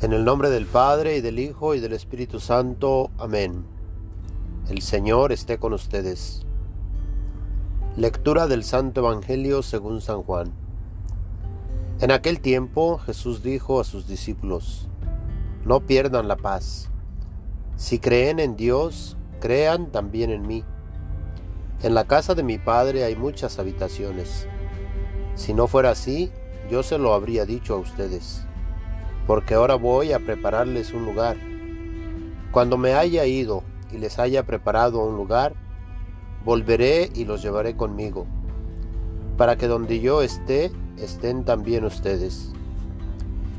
En el nombre del Padre y del Hijo y del Espíritu Santo. Amén. El Señor esté con ustedes. Lectura del Santo Evangelio según San Juan. En aquel tiempo Jesús dijo a sus discípulos, No pierdan la paz. Si creen en Dios, crean también en mí. En la casa de mi Padre hay muchas habitaciones. Si no fuera así, yo se lo habría dicho a ustedes porque ahora voy a prepararles un lugar. Cuando me haya ido y les haya preparado un lugar, volveré y los llevaré conmigo, para que donde yo esté, estén también ustedes.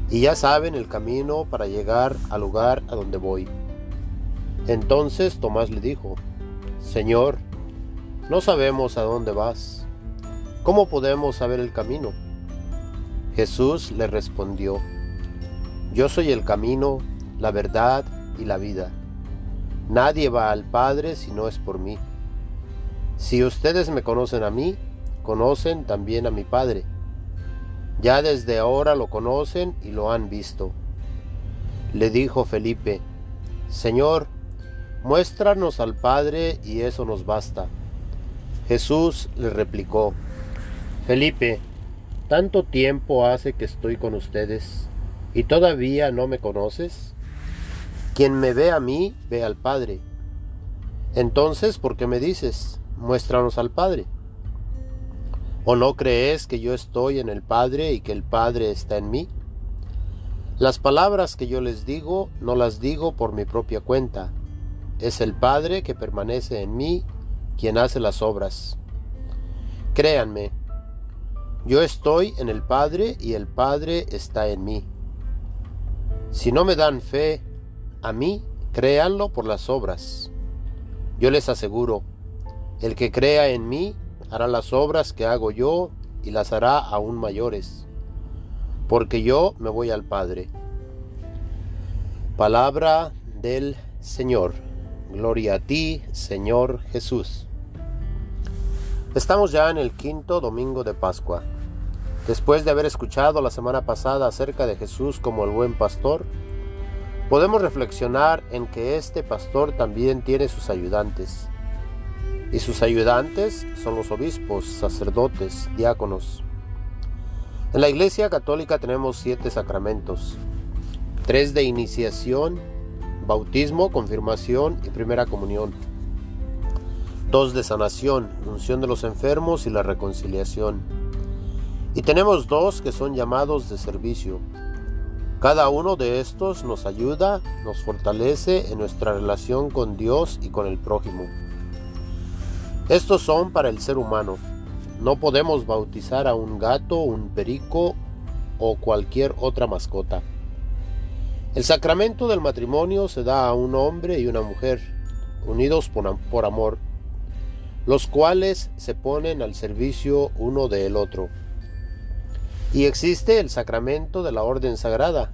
Y ya saben el camino para llegar al lugar a donde voy. Entonces Tomás le dijo, Señor, no sabemos a dónde vas. ¿Cómo podemos saber el camino? Jesús le respondió, yo soy el camino, la verdad y la vida. Nadie va al Padre si no es por mí. Si ustedes me conocen a mí, conocen también a mi Padre. Ya desde ahora lo conocen y lo han visto. Le dijo Felipe, Señor, muéstranos al Padre y eso nos basta. Jesús le replicó, Felipe, tanto tiempo hace que estoy con ustedes ¿Y todavía no me conoces? Quien me ve a mí, ve al Padre. Entonces, ¿por qué me dices, muéstranos al Padre? ¿O no crees que yo estoy en el Padre y que el Padre está en mí? Las palabras que yo les digo no las digo por mi propia cuenta. Es el Padre que permanece en mí quien hace las obras. Créanme, yo estoy en el Padre y el Padre está en mí. Si no me dan fe a mí, créanlo por las obras. Yo les aseguro, el que crea en mí hará las obras que hago yo y las hará aún mayores, porque yo me voy al Padre. Palabra del Señor. Gloria a ti, Señor Jesús. Estamos ya en el quinto domingo de Pascua. Después de haber escuchado la semana pasada acerca de Jesús como el buen pastor, podemos reflexionar en que este pastor también tiene sus ayudantes. Y sus ayudantes son los obispos, sacerdotes, diáconos. En la Iglesia Católica tenemos siete sacramentos, tres de iniciación, bautismo, confirmación y primera comunión, dos de sanación, unción de los enfermos y la reconciliación y tenemos dos que son llamados de servicio. Cada uno de estos nos ayuda, nos fortalece en nuestra relación con Dios y con el prójimo. Estos son para el ser humano. No podemos bautizar a un gato, un perico o cualquier otra mascota. El sacramento del matrimonio se da a un hombre y una mujer, unidos por, amor, los cuales se ponen al servicio uno del otro. Y existe el sacramento de la orden sagrada,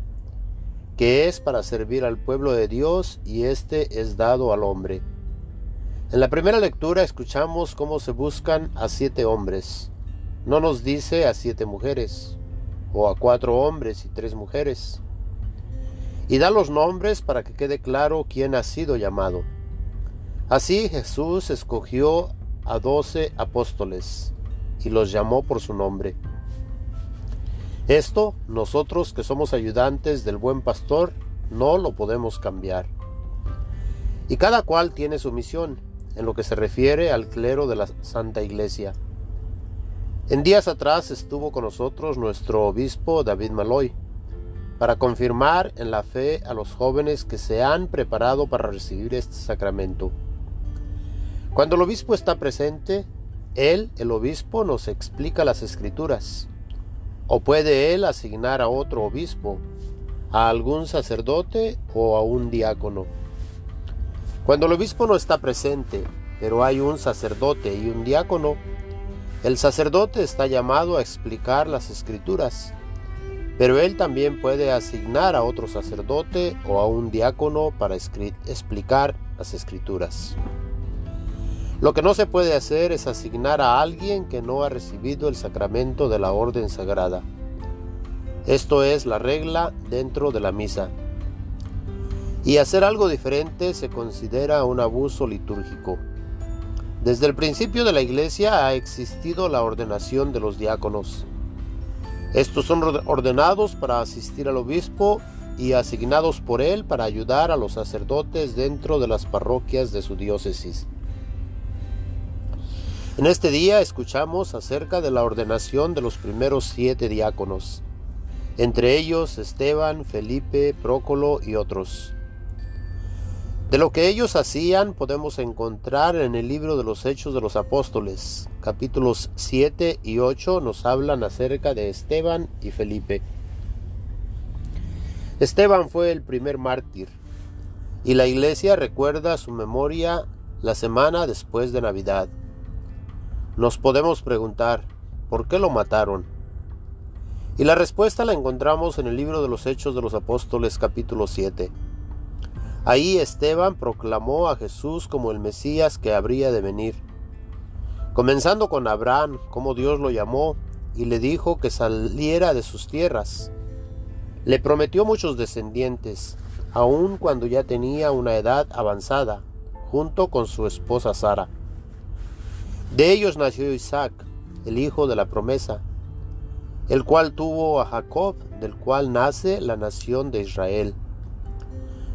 que es para servir al pueblo de Dios y este es dado al hombre. En la primera lectura escuchamos cómo se buscan a siete hombres. No nos dice a siete mujeres, o a cuatro hombres y tres mujeres. Y da los nombres para que quede claro quién ha sido llamado. Así Jesús escogió a doce apóstoles y los llamó por su nombre. Esto nosotros que somos ayudantes del buen pastor no lo podemos cambiar. Y cada cual tiene su misión en lo que se refiere al clero de la Santa Iglesia. En días atrás estuvo con nosotros nuestro obispo David Maloy para confirmar en la fe a los jóvenes que se han preparado para recibir este sacramento. Cuando el obispo está presente, él, el obispo, nos explica las escrituras ¿O puede él asignar a otro obispo, a algún sacerdote o a un diácono? Cuando el obispo no está presente, pero hay un sacerdote y un diácono, el sacerdote está llamado a explicar las escrituras, pero él también puede asignar a otro sacerdote o a un diácono para explicar las escrituras. Lo que no se puede hacer es asignar a alguien que no ha recibido el sacramento de la orden sagrada. Esto es la regla dentro de la misa. Y hacer algo diferente se considera un abuso litúrgico. Desde el principio de la Iglesia ha existido la ordenación de los diáconos. Estos son ordenados para asistir al obispo y asignados por él para ayudar a los sacerdotes dentro de las parroquias de su diócesis. En este día escuchamos acerca de la ordenación de los primeros siete diáconos, entre ellos Esteban, Felipe, Prócolo y otros. De lo que ellos hacían podemos encontrar en el libro de los Hechos de los Apóstoles. Capítulos 7 y 8 nos hablan acerca de Esteban y Felipe. Esteban fue el primer mártir y la iglesia recuerda su memoria la semana después de Navidad. Nos podemos preguntar, ¿por qué lo mataron? Y la respuesta la encontramos en el libro de los Hechos de los Apóstoles capítulo 7. Ahí Esteban proclamó a Jesús como el Mesías que habría de venir. Comenzando con Abraham, como Dios lo llamó, y le dijo que saliera de sus tierras. Le prometió muchos descendientes, aun cuando ya tenía una edad avanzada, junto con su esposa Sara. De ellos nació Isaac, el hijo de la promesa, el cual tuvo a Jacob, del cual nace la nación de Israel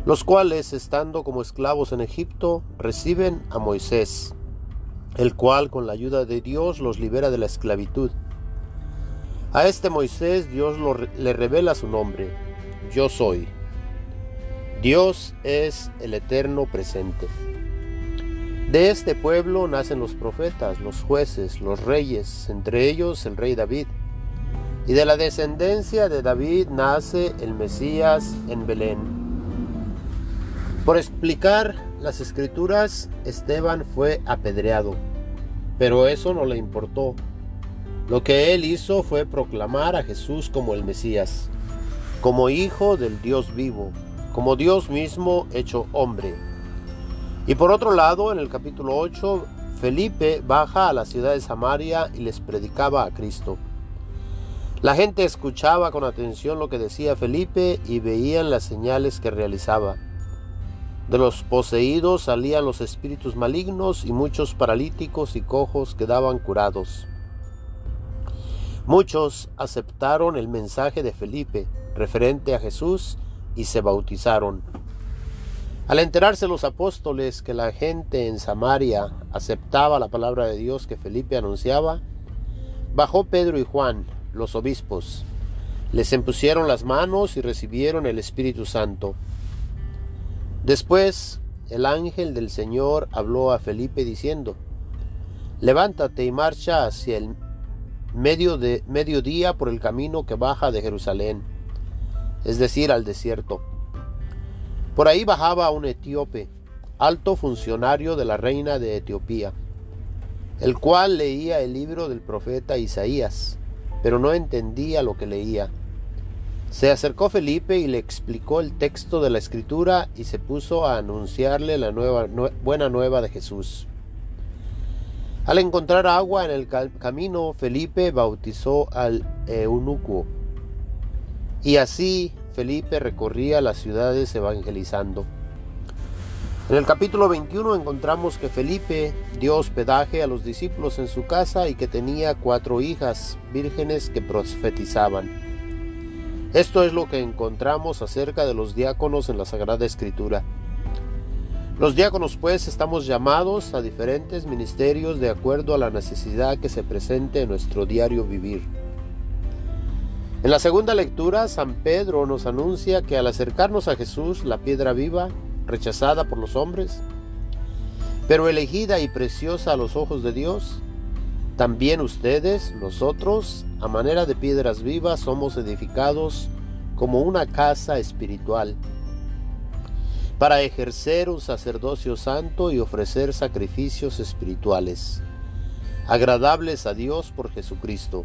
los cuales, estando como esclavos en Egipto, reciben a Moisés, el cual con la ayuda de Dios los libera de la esclavitud. A este Moisés Dios le revela su nombre, yo soy. Dios es el eterno presente. De este pueblo nacen los profetas, los jueces, los reyes, entre ellos el rey David. Y de la descendencia de David nace el Mesías en Belén por explicar las escrituras, Esteban fue apedreado, pero eso no le importó. Lo que él hizo fue proclamar a Jesús como el Mesías, como hijo del Dios vivo, como Dios mismo hecho hombre. Y por otro lado, en el capítulo 8, Felipe baja a la ciudad de Samaria y les predicaba a Cristo. La gente escuchaba con atención lo que decía Felipe y veían las señales que realizaba. De los poseídos salían los espíritus malignos y muchos paralíticos y cojos quedaban curados. Muchos aceptaron el mensaje de Felipe referente a Jesús y se bautizaron. Al enterarse los apóstoles que la gente en Samaria aceptaba la palabra de Dios que Felipe anunciaba, bajó Pedro y Juan, los obispos, les impusieron las manos y recibieron el Espíritu Santo. Después el ángel del Señor habló a Felipe diciendo, Levántate y marcha hacia el medio de mediodía por el camino que baja de Jerusalén, es decir, al desierto. Por ahí bajaba un etíope, alto funcionario de la reina de Etiopía, el cual leía el libro del profeta Isaías, pero no entendía lo que leía. Se acercó Felipe y le explicó el texto de la escritura y se puso a anunciarle la nueva, buena nueva de Jesús. Al encontrar agua en el camino, Felipe bautizó al eunuco. Y así Felipe recorría las ciudades evangelizando. En el capítulo 21 encontramos que Felipe dio hospedaje a los discípulos en su casa y que tenía cuatro hijas vírgenes que profetizaban. Esto es lo que encontramos acerca de los diáconos en la Sagrada Escritura. Los diáconos pues estamos llamados a diferentes ministerios de acuerdo a la necesidad que se presente en nuestro diario vivir. En la segunda lectura, San Pedro nos anuncia que al acercarnos a Jesús, la piedra viva, rechazada por los hombres, pero elegida y preciosa a los ojos de Dios, también ustedes, nosotros, a manera de piedras vivas, somos edificados como una casa espiritual para ejercer un sacerdocio santo y ofrecer sacrificios espirituales, agradables a Dios por Jesucristo.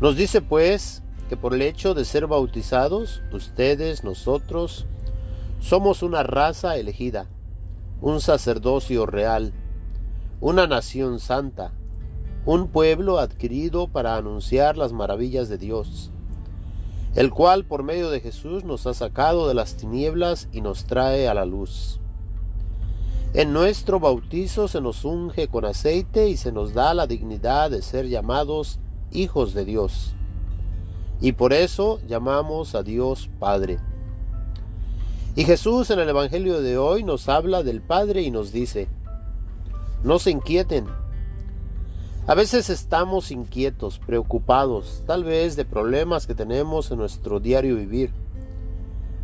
Nos dice pues que por el hecho de ser bautizados, ustedes, nosotros, somos una raza elegida, un sacerdocio real, una nación santa, un pueblo adquirido para anunciar las maravillas de Dios. el cual por medio de Jesús nos ha sacado de las tinieblas y nos trae a la luz. En nuestro bautizo se nos unge con aceite y se nos da la dignidad de ser llamados hijos de Dios. Y por eso llamamos a Dios Padre. Y Jesús en el Evangelio de hoy nos habla del Padre y nos dice, no se inquieten, a veces estamos inquietos, preocupados, tal vez de problemas que tenemos en nuestro diario vivir.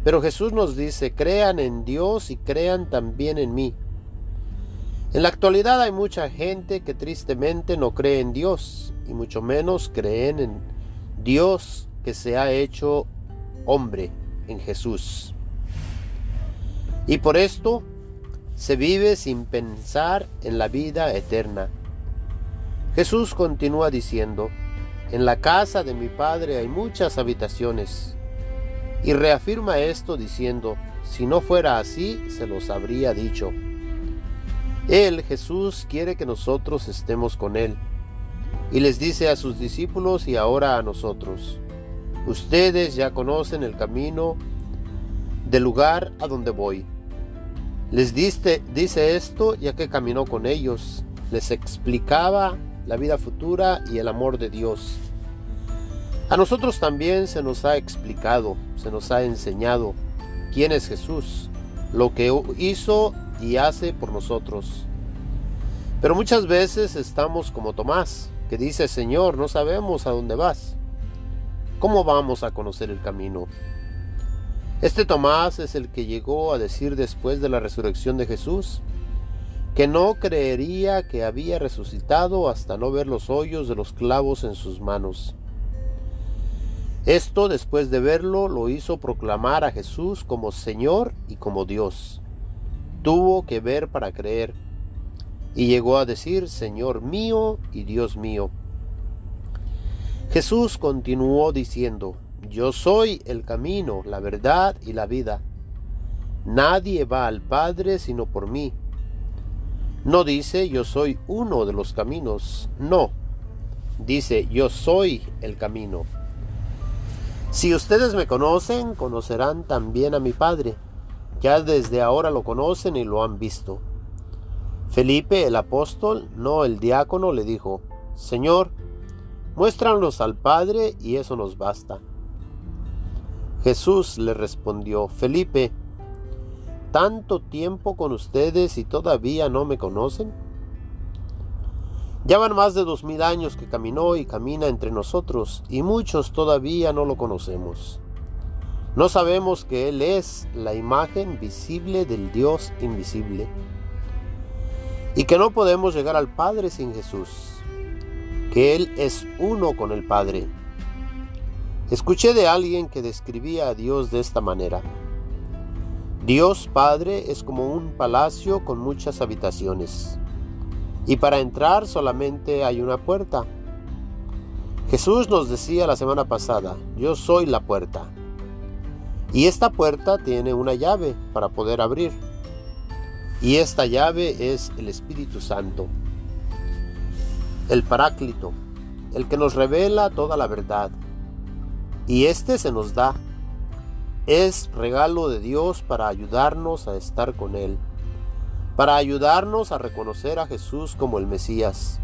Pero Jesús nos dice, crean en Dios y crean también en mí. En la actualidad hay mucha gente que tristemente no cree en Dios y mucho menos creen en Dios que se ha hecho hombre en Jesús. Y por esto se vive sin pensar en la vida eterna Jesús continúa diciendo, en la casa de mi Padre hay muchas habitaciones. Y reafirma esto diciendo, si no fuera así, se los habría dicho. Él, Jesús, quiere que nosotros estemos con Él. Y les dice a sus discípulos y ahora a nosotros, ustedes ya conocen el camino del lugar a donde voy. Les dice, dice esto ya que caminó con ellos, les explicaba la vida futura y el amor de Dios. A nosotros también se nos ha explicado, se nos ha enseñado quién es Jesús, lo que hizo y hace por nosotros. Pero muchas veces estamos como Tomás, que dice, Señor, no sabemos a dónde vas. ¿Cómo vamos a conocer el camino? Este Tomás es el que llegó a decir después de la resurrección de Jesús, que no creería que había resucitado hasta no ver los hoyos de los clavos en sus manos. Esto, después de verlo, lo hizo proclamar a Jesús como Señor y como Dios. Tuvo que ver para creer, y llegó a decir, Señor mío y Dios mío. Jesús continuó diciendo, Yo soy el camino, la verdad y la vida. Nadie va al Padre sino por mí. No dice yo soy uno de los caminos, no. Dice yo soy el camino. Si ustedes me conocen, conocerán también a mi Padre. Ya desde ahora lo conocen y lo han visto. Felipe el apóstol, no el diácono, le dijo, Señor, muéstranos al Padre y eso nos basta. Jesús le respondió, Felipe, tanto tiempo con ustedes y todavía no me conocen? Ya van más de dos mil años que caminó y camina entre nosotros y muchos todavía no lo conocemos. No sabemos que Él es la imagen visible del Dios invisible y que no podemos llegar al Padre sin Jesús, que Él es uno con el Padre. Escuché de alguien que describía a Dios de esta manera. Dios Padre es como un palacio con muchas habitaciones. Y para entrar solamente hay una puerta. Jesús nos decía la semana pasada, yo soy la puerta. Y esta puerta tiene una llave para poder abrir. Y esta llave es el Espíritu Santo, el Paráclito, el que nos revela toda la verdad. Y este se nos da es regalo de Dios para ayudarnos a estar con Él, para ayudarnos a reconocer a Jesús como el Mesías.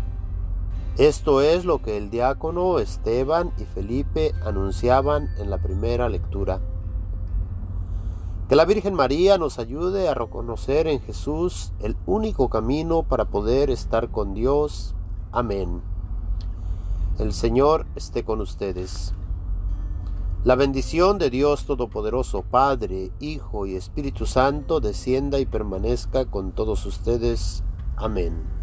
Esto es lo que el diácono Esteban y Felipe anunciaban en la primera lectura. Que la Virgen María nos ayude a reconocer en Jesús el único camino para poder estar con Dios. Amén. El Señor esté con ustedes. La bendición de Dios Todopoderoso, Padre, Hijo y Espíritu Santo, descienda y permanezca con todos ustedes. Amén.